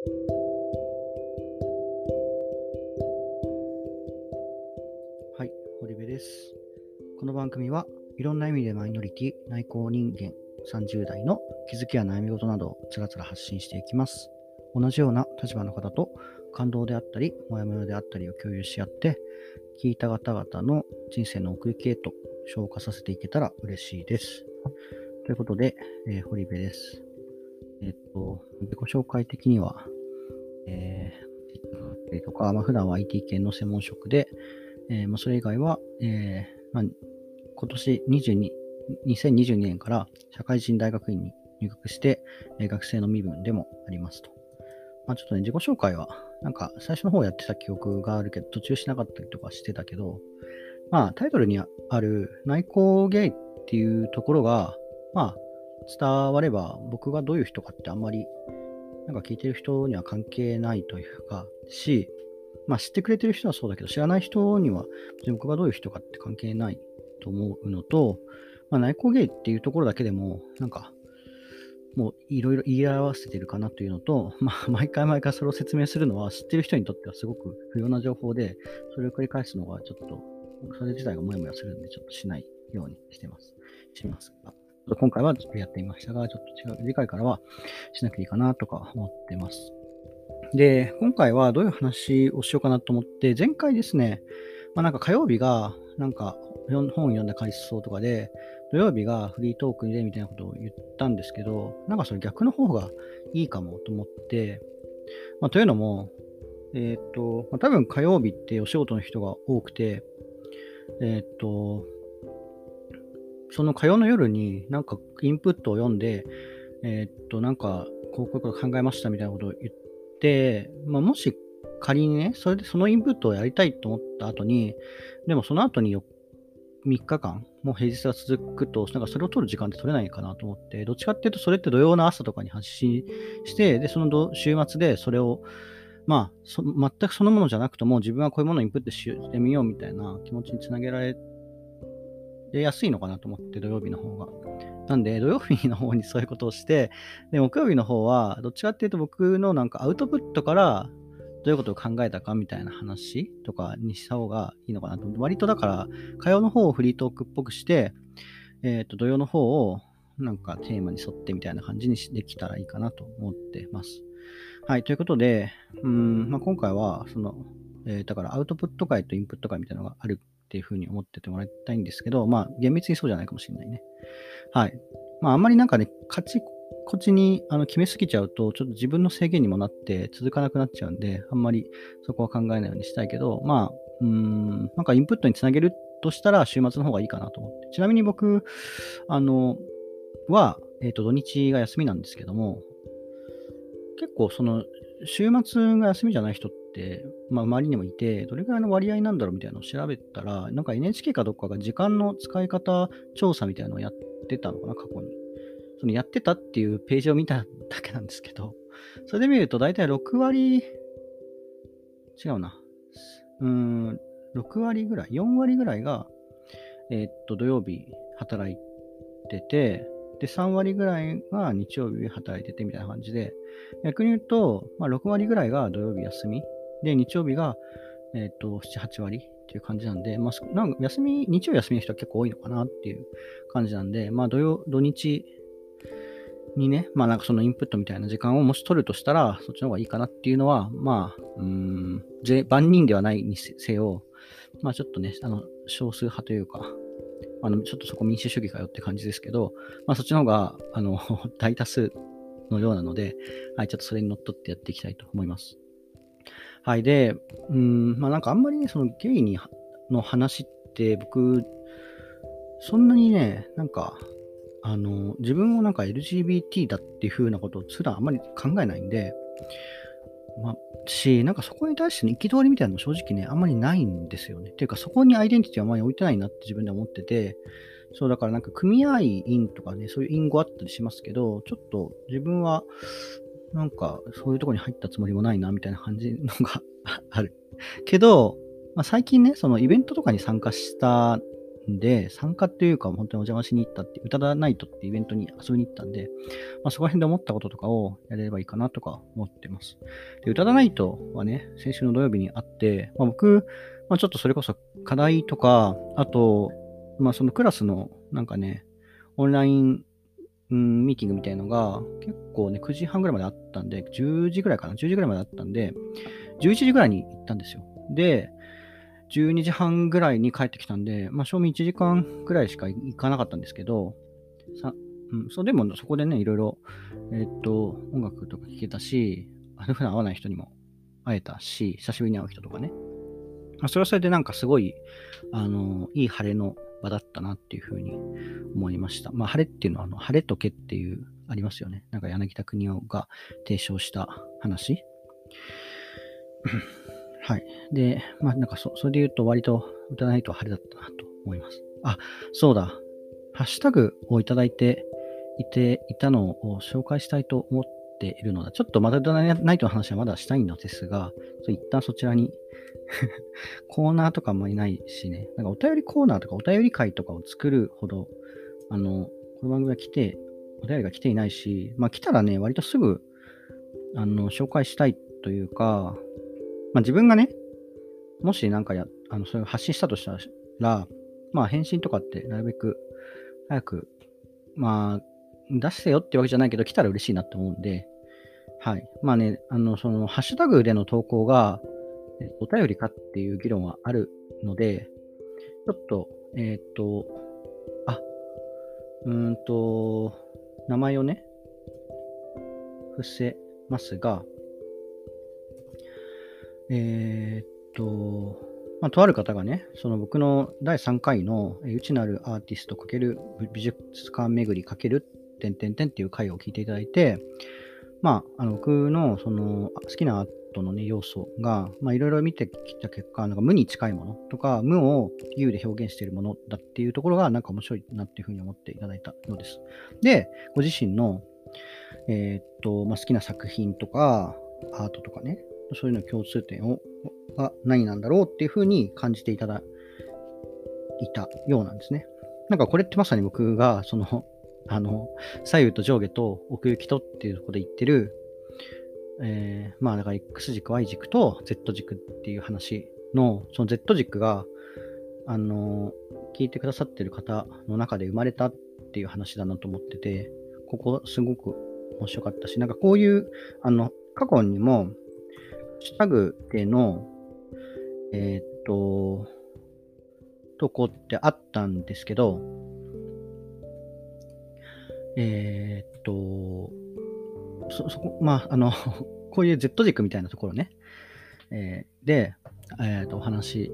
はい、堀部です。この番組はいろんな意味でマイノリティ、内向人間30代の気づきや悩み事などをつらつら発信していきます。同じような立場の方と感動であったり、モヤモヤであったりを共有し合って、聞いた方々の人生の送り系と消化させていけたら嬉しいです。ということで、えー堀部です。えっと、自己紹介的には、えー、とか、まあ、普段は IT 系の専門職で、えーまあ、それ以外は、えーまあ、今年22 2022年から社会人大学院に入学して、えー学生の身分でもありますと。まあ、ちょっとね、自己紹介は、なんか最初の方やってた記憶があるけど、途中しなかったりとかしてたけど、まあ、タイトルにある内向ゲイっていうところが、まあ、伝われば僕がどういう人かってあんまり、なんか聞いてる人には関係ないというか、し、まあ知ってくれてる人はそうだけど、知らない人には僕がどういう人かって関係ないと思うのと、まあ内向ゲイっていうところだけでも、なんか、もういろいろ言い表せてるかなというのと、まあ 毎回毎回それを説明するのは知ってる人にとってはすごく不要な情報で、それを繰り返すのがちょっと、それ自体がもやもやするんで、ちょっとしないようにしてます。しますが。と今回はちょっとやってみましたが、ちょっと違う、次回からはしなきゃいいかなとか思ってます。で、今回はどういう話をしようかなと思って、前回ですね、まあなんか火曜日が、なんか本を読んだ回想とかで、土曜日がフリートークでみたいなことを言ったんですけど、なんかそれ逆の方がいいかもと思って、まあというのも、えーっと、まあ、多分火曜日ってお仕事の人が多くて、えーっと、その火曜の夜になんかインプットを読んで、えーっと、なんかこうこういうこと考えましたみたいなことを言って、まあ、もし仮にね、それでそのインプットをやりたいと思った後に、でもその後に3日間、もう平日が続くと、なんかそれを取る時間って取れないかなと思って、どっちかっていうと、それって土曜の朝とかに発信して、で、その週末でそれを、まあそ、全くそのものじゃなくとも、自分はこういうものをインプットしてみようみたいな気持ちにつなげられで安いのかなと思って、土曜日の方が。なんで、土曜日の方にそういうことをして、で、木曜日の方は、どっちかっていうと僕のなんかアウトプットから、どういうことを考えたかみたいな話とかにした方がいいのかなと思って、割とだから、火曜の方をフリートークっぽくして、えっ、と、土曜の方をなんかテーマに沿ってみたいな感じにできたらいいかなと思ってます。はい、ということで、うん、まあ、今回は、その、えーだからアウトプット会とインプット会みたいなのがあるっていうふうに思っててもらいたいんですけど、まあ、厳密にそうじゃないかもしれないね。はい。まあ、あんまりなんかね、カチコチにあの決めすぎちゃうと、ちょっと自分の制限にもなって続かなくなっちゃうんで、あんまりそこは考えないようにしたいけど、まあ、うーん、なんかインプットにつなげるとしたら週末の方がいいかなと思って。ちなみに僕、あの、は、えっ、と、土日が休みなんですけども、結構その、週末が休みじゃない人って、まあ、周りにもいて、どれくらいの割合なんだろうみたいなのを調べたら、なんか NHK かどっかが時間の使い方調査みたいなのをやってたのかな、過去に。そのやってたっていうページを見ただけなんですけど、それで見ると大体6割、違うな。うーん、6割ぐらい、4割ぐらいが、えーっと、土曜日働いてて、で、3割ぐらいが日曜日働いててみたいな感じで、逆に言うと、まあ、6割ぐらいが土曜日休み、で、日曜日が、えーっと、7、8割っていう感じなんで、まあ、なんか休み、日曜休みの人は結構多いのかなっていう感じなんで、まあ、土曜、土日にね、まあ、なんかそのインプットみたいな時間をもし取るとしたら、そっちの方がいいかなっていうのは、まあ、うん、万人ではないにせよ、まあ、ちょっとね、あの、少数派というか、あの、ちょっとそこ民主主義かよって感じですけど、まあ、そっちの方が、あの、大多数のようなので、はい、ちょっとそれにのっとってやっていきたいと思います。はい、で、うーん、まあなんかあんまりね、そのゲイにの話って僕、そんなにね、なんか、あの、自分をなんか LGBT だっていう風なことをすらあんまり考えないんで、まあ、し、なんかそこに対しての憤りみたいなのも正直ね、あんまりないんですよね。っていうか、そこにアイデンティティはあまり置いてないなって自分で思ってて、そう、だからなんか組合員とかね、そういう隠語あったりしますけど、ちょっと自分は、なんかそういうとこに入ったつもりもないな、みたいな感じのがある。けど、まあ、最近ね、そのイベントとかに参加したんで、参加っていうか、本当にお邪魔しに行ったって、歌だナイトってイベントに遊びに行ったんで、まあ、そこら辺で思ったこととかをやれればいいかなとか思ってます。で、歌だナイトはね、先週の土曜日にあって、まあ、僕、まあ、ちょっとそれこそ課題とか、あと、まあ、そのクラスのなんかね、オンライン、うん、ミーティングみたいのが結構ね、9時半ぐらいまであったんで、10時ぐらいかな、10時ぐらいまであったんで、11時ぐらいに行ったんですよ。で、12時半ぐらいに帰ってきたんで、まあ、賞味1時間ぐらいしか行かなかったんですけど、さうん、そうでもそこでね、いろいろ、えー、っと、音楽とか聴けたし、普段会わない人にも会えたし、久しぶりに会う人とかね。まあ、それはそれでなんかすごい、あの、いい晴れの場だったなっていうふうに思いました。まあ、晴れっていうのは、あの晴れとけっていう、ありますよね。なんか柳田国夫が提唱した話。はい。で、まあなんかそそれで言うと割と歌わないと晴れだったなと思います。あ、そうだ。ハッシュタグをいただいていていたのを紹介したいと思ってているのだ。ちょっとまだ歌わないとの話はまだしたいのですが、一旦そちらに コーナーとかもいないしね、なんかお便りコーナーとかお便り会とかを作るほど、あの、この番組が来て、お便りが来ていないし、まあ来たらね、割とすぐ、あの、紹介したいというか、まあ、自分がね、もしなんかや、あの、そういう発信したとしたら、まあ、返信とかってなるべく早く、まあ、出してよってわけじゃないけど、来たら嬉しいなって思うんで、はい。まあね、あの、その、ハッシュタグでの投稿が、お便りかっていう議論はあるので、ちょっと、えっ、と、あ、うんと、名前をね、伏せますが、えー、っと、まあ、とある方がね、その僕の第3回の内なるアーティスト×美術館巡り×点点点っていう回を聞いていただいて、まあ、あの僕のその好きなアートの、ね、要素が、まあ、いろいろ見てきた結果、なんか無に近いものとか、無を有で表現しているものだっていうところが、なんか面白いなっていうふうに思っていただいたのです。で、ご自身の、えー、っと、まあ、好きな作品とか、アートとかね、そういうの共通点をが何なんだろうっていうふうに感じていただいたようなんですね。なんかこれってまさに僕が、その、あの、左右と上下と奥行きとっていうところで言ってる、えー、まあだから X 軸、Y 軸と Z 軸っていう話の、その Z 軸が、あの、聞いてくださってる方の中で生まれたっていう話だなと思ってて、ここすごく面白かったし、なんかこういう、あの、過去にも、シタグでの、えー、っと、とこってあったんですけど、えー、っと、そ、そこ、まあ、あの、こういう Z 軸みたいなところね、えー、で、えー、っと、お話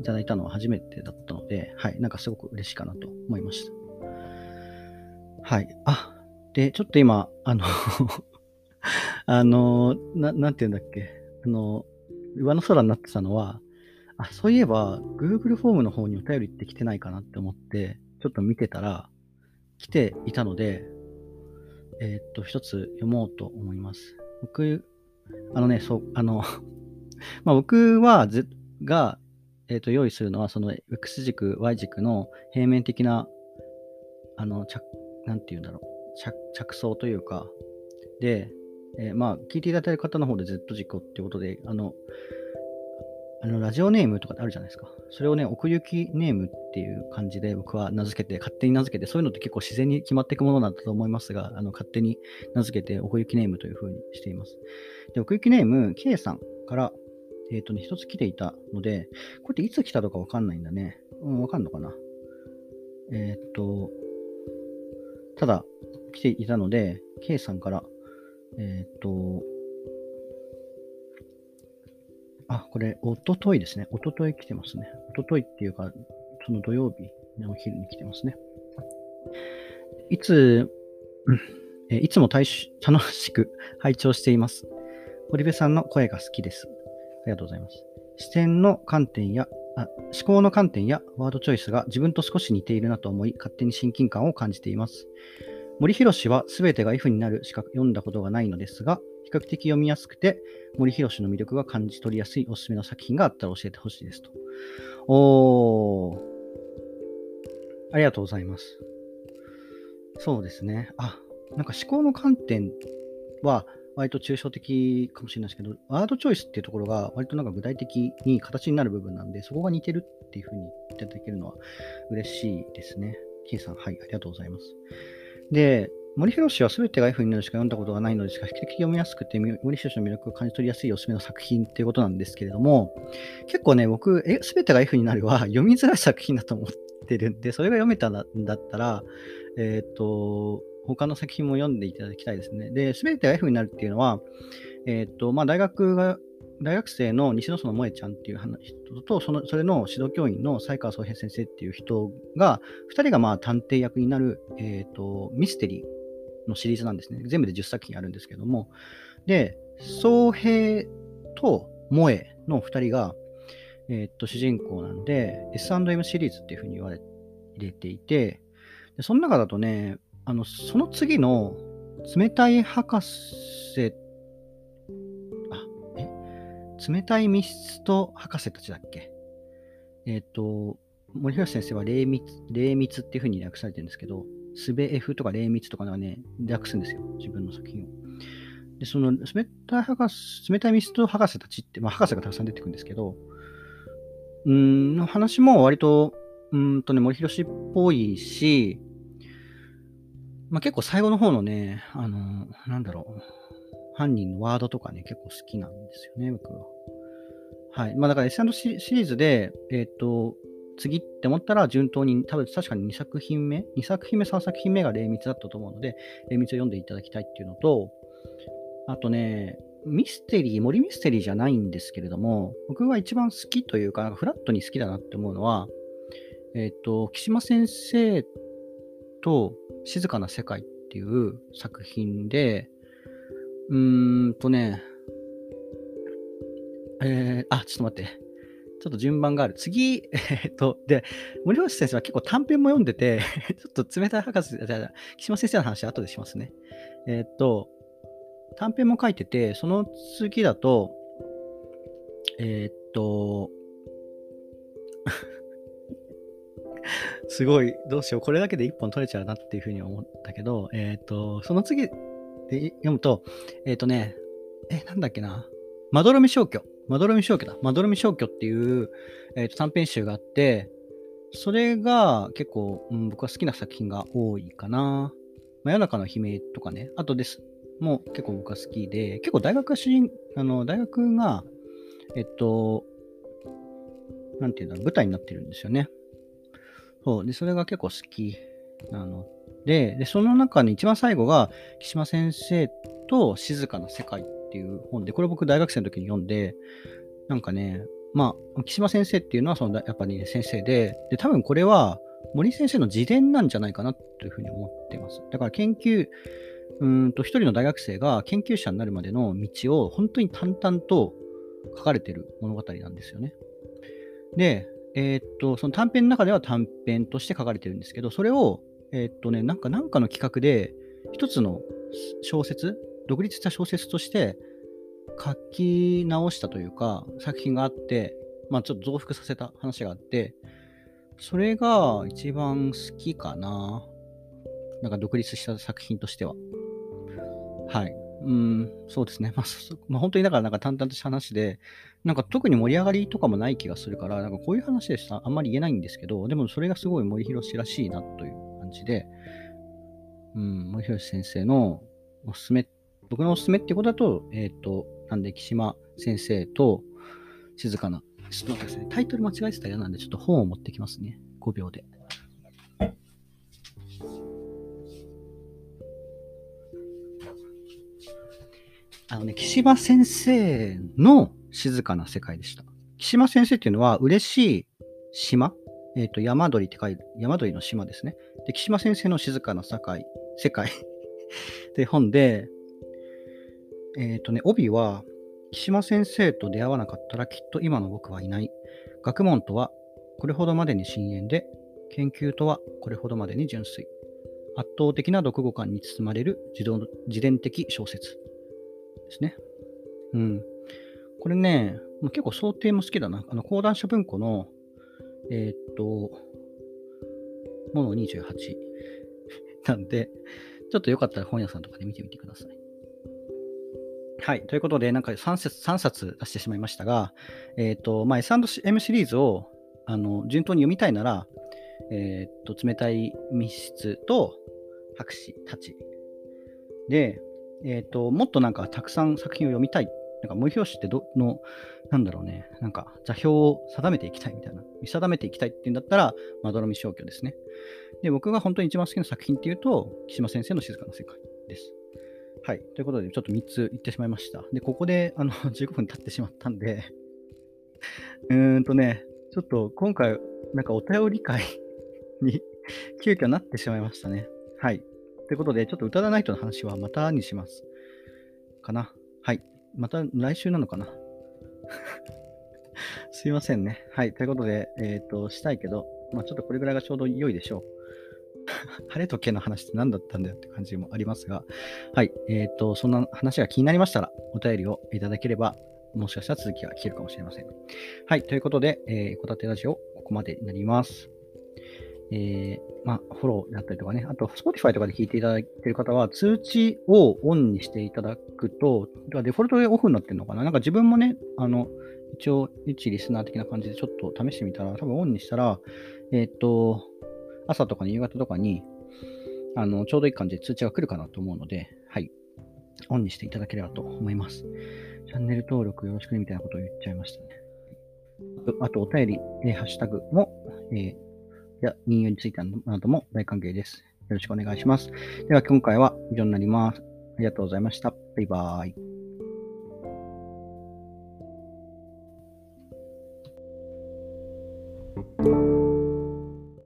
いただいたのは初めてだったので、はい、なんかすごく嬉しいかなと思いました。はい。あ、で、ちょっと今、あの あの、な、なんて言うんだっけ。あの、上の空になってたのは、あ、そういえば、Google フォームの方にお便りって来てないかなって思って、ちょっと見てたら、来ていたので、えー、っと、一つ読もうと思います。僕、あのね、そう、あの まあ、僕は、Z、が、えー、っと、用意するのは、その X 軸、Y 軸の平面的な、あの、着、なんて言うんだろう、着、着想というか、で、えー、まあ、聞いていただいてる方の方で Z 軸っていうことで、あの、あのラジオネームとかってあるじゃないですか。それをね、奥行きネームっていう感じで僕は名付けて、勝手に名付けて、そういうのって結構自然に決まっていくものなんだと思いますが、あの勝手に名付けて奥行きネームという風にしています。で、奥行きネーム、K さんから、えっ、ー、とね、一つ来ていたので、これっていつ来たのかわかんないんだね。うん、わかんのかな。えっ、ー、と、ただ、来ていたので、K さんから、えっ、ー、と、あ、これ、おとといですね。おととい来てますね。おとといっていうか、その土曜日のお昼に来てますね。いつ、えいつも楽しく拝聴しています。堀部さんの声が好きです。ありがとうございます。視点の観点や、あ思考の観点やワードチョイスが自分と少し似ているなと思い、勝手に親近感を感じています。森博は全てが F になるしか読んだことがないのですが、比較的読みやすくて、森博の魅力が感じ取りやすいおすすめの作品があったら教えてほしいですと。おー。ありがとうございます。そうですね。あ、なんか思考の観点は割と抽象的かもしれないですけど、ワードチョイスっていうところが割となんか具体的に形になる部分なんで、そこが似てるっていうふうに言っていただけるのは嬉しいですね。K さん、はい、ありがとうございます。で、森博氏は全てが F になるしか読んだことがないのですが、比較的読みやすくて、森博の魅力を感じ取りやすいおすすめの作品っていうことなんですけれども、結構ね、僕、全てが F になるは読みづらい作品だと思ってるんで、それが読めたんだったら、えっ、と、他の作品も読んでいただきたいですね。で、全てが F になるっていうのは、えっ、と、まあ、大学が大学生の西野園萌ちゃんっていう人と、そのそれの指導教員の才川宗平先生っていう人が、2人がまあ探偵役になる、えーとミステリーのシリーズなんですね。全部で10作品あるんですけども。で、宗平と萌えの2人が、えっ、と、主人公なんで、S&M シリーズっていうふうに言われ入れていて、でその中だとね、あの、その次の冷たい博士、あ、え？冷たいミスト博士たちだっけ？えっ、と、森東先生は霊密、霊密っていうふうに訳されてるんですけど、すべ F とか霊密とかはね、訳すんですよ。自分の作品を。で、その、冷たい博士、冷たいミスト博士たちって、まあ、博士がたくさん出てくるんですけど、うん、の話も割と、うんとね、森博っぽいし、まあ、結構最後の方のね、あの、なんだろう、犯人のワードとかね、結構好きなんですよね、僕は。はい。まあだから S& シリーズで、えっ、ー、と、次って思ったら順当に、多分確かに2作品目、2作品目、3作品目が霊密だったと思うので、霊密を読んでいただきたいっていうのと、あとね、ミステリー、森ミステリーじゃないんですけれども、僕が一番好きというか、なんかフラットに好きだなって思うのは、えっ、ー、と、木島先生と静かな世界っていう作品で、うーんとね、えー、あ、ちょっと待って。ちょっと順番がある。次、えっと、で、森星先生は結構短編も読んでて ちょっと冷たい博士、じゃ木島先生の話は後でしますね。えっと、短編も書いてて、その次だと、えっと、すごい、どうしよう、これだけで1本取れちゃうなっていうふうに思ったけど、えっと、その次で読むと、えっとね、え、なんだっけな、まどろみ消去。まどろみ消去だ。まどろみ消去っていう、えーと、短編集があって、それが結構、うん、僕は好きな作品が多いかな。真夜中の悲鳴とかね、あとです。もう結構僕は好きで、結構大学が主人、あの、大学が、えっと、なんていうんだろう、舞台になってるんですよね。そう。で、それが結構好きなので、で、その中に一番最後が、木島先生と静かな世界っっていう本で、これ僕大学生の時に読んで、なんかね、まあ、木島先生っていうのはそのやっぱり、ね、先生で、で、多分これは森先生の自伝なんじゃないかなというふうに思ってます。だから研究、うんと、一人の大学生が研究者になるまでの道を本当に淡々と書かれてる物語なんですよね。で、えー、っと、その短編の中では短編として書かれてるんですけど、それを、えー、っとね、なんか、なんかの企画で、一つの小説、独立した小説として書き直したというか、作品があって、まあちょっと増幅させた話があって、それが一番好きかな。なんか独立した作品としては。はい。うん、そうですね。まあ、まあ、本当にだからなんか淡々とした話で、なんか特に盛り上がりとかもない気がするから、なんかこういう話でしたあんまり言えないんですけど、でもそれがすごい森博らしいなという感じで、うん、森博先生のおすすめ僕のおすすめってことだと、えっ、ー、と、なんで、木島先生と静かな、ちょっと待ってください。タイトル間違えてたら嫌なんで、ちょっと本を持ってきますね。5秒で。あのね、木島先生の静かな世界でした。木島先生っていうのは、嬉しい島？えっ、ー、と、山鳥って書いて、山鳥の島ですね。で、木島先生の静かな世界、世界 って本で、えっ、ー、とね、帯は、木島先生と出会わなかったらきっと今の僕はいない。学問とはこれほどまでに深淵で、研究とはこれほどまでに純粋。圧倒的な読語感に包まれる自動自伝的小説ですね。うん。これね、結構想定も好きだな。あの講談社文庫の、えー、っと、もの28なんで、ちょっとよかったら本屋さんとかで見てみてください。はい。ということで、なんか 3, 冊3冊出してしまいましたが、えっ、ー、と、まあ、S&M シリーズをあの順当に読みたいなら、えっ、ー、と、冷たい密室と博士たち。で、えっ、ー、と、もっとなんかたくさん作品を読みたい。なんか、無表紙ってどの、なんだろうね、なんか座標を定めていきたいみたいな、見定めていきたいっていうんだったら、まどろみ消去ですね。で、僕が本当に一番好きな作品っていうと、木島先生の静かな世界です。はい。ということで、ちょっと3つ言ってしまいました。で、ここであの 15分経ってしまったんでうーんとね、ちょっと今回、なんかお便り会 に 急遽なってしまいましたね。はい。ということで、ちょっと歌わないとの話はまたにします。かな。はい。また来週なのかな。すいませんね。はい。ということで、えっ、ー、と、したいけど、まあちょっとこれぐらいがちょうど良いでしょう。晴れと毛の話って何だったんだよって感じもありますが、はい。えっ、ー、と、そんな話が気になりましたら、お便りをいただければ、もしかしたら続きが聞けるかもしれません。はい。ということで、えー、こたてラジオ、ここまでになります。えー、まあ、フォローだったりとかね、あと、Spotify とかで聞いていただいている方は、通知をオンにしていただくと、デフォルトでオフになってるのかな？なんか自分もね、あの、一応、一リスナー的な感じでちょっと試してみたら、多分オンにしたら、えっ、ー、と、朝とかに夕方とかに、あの、ちょうどいい感じで通知が来るかなと思うので、はい。オンにしていただければと思います。チャンネル登録よろしくねみたいなことを言っちゃいましたね。あと、お便り、えー、ハッシュタグも、えー、や、引用についてなども大歓迎です。よろしくお願いします。では、今回は以上になります。ありがとうございました。バイバーイ。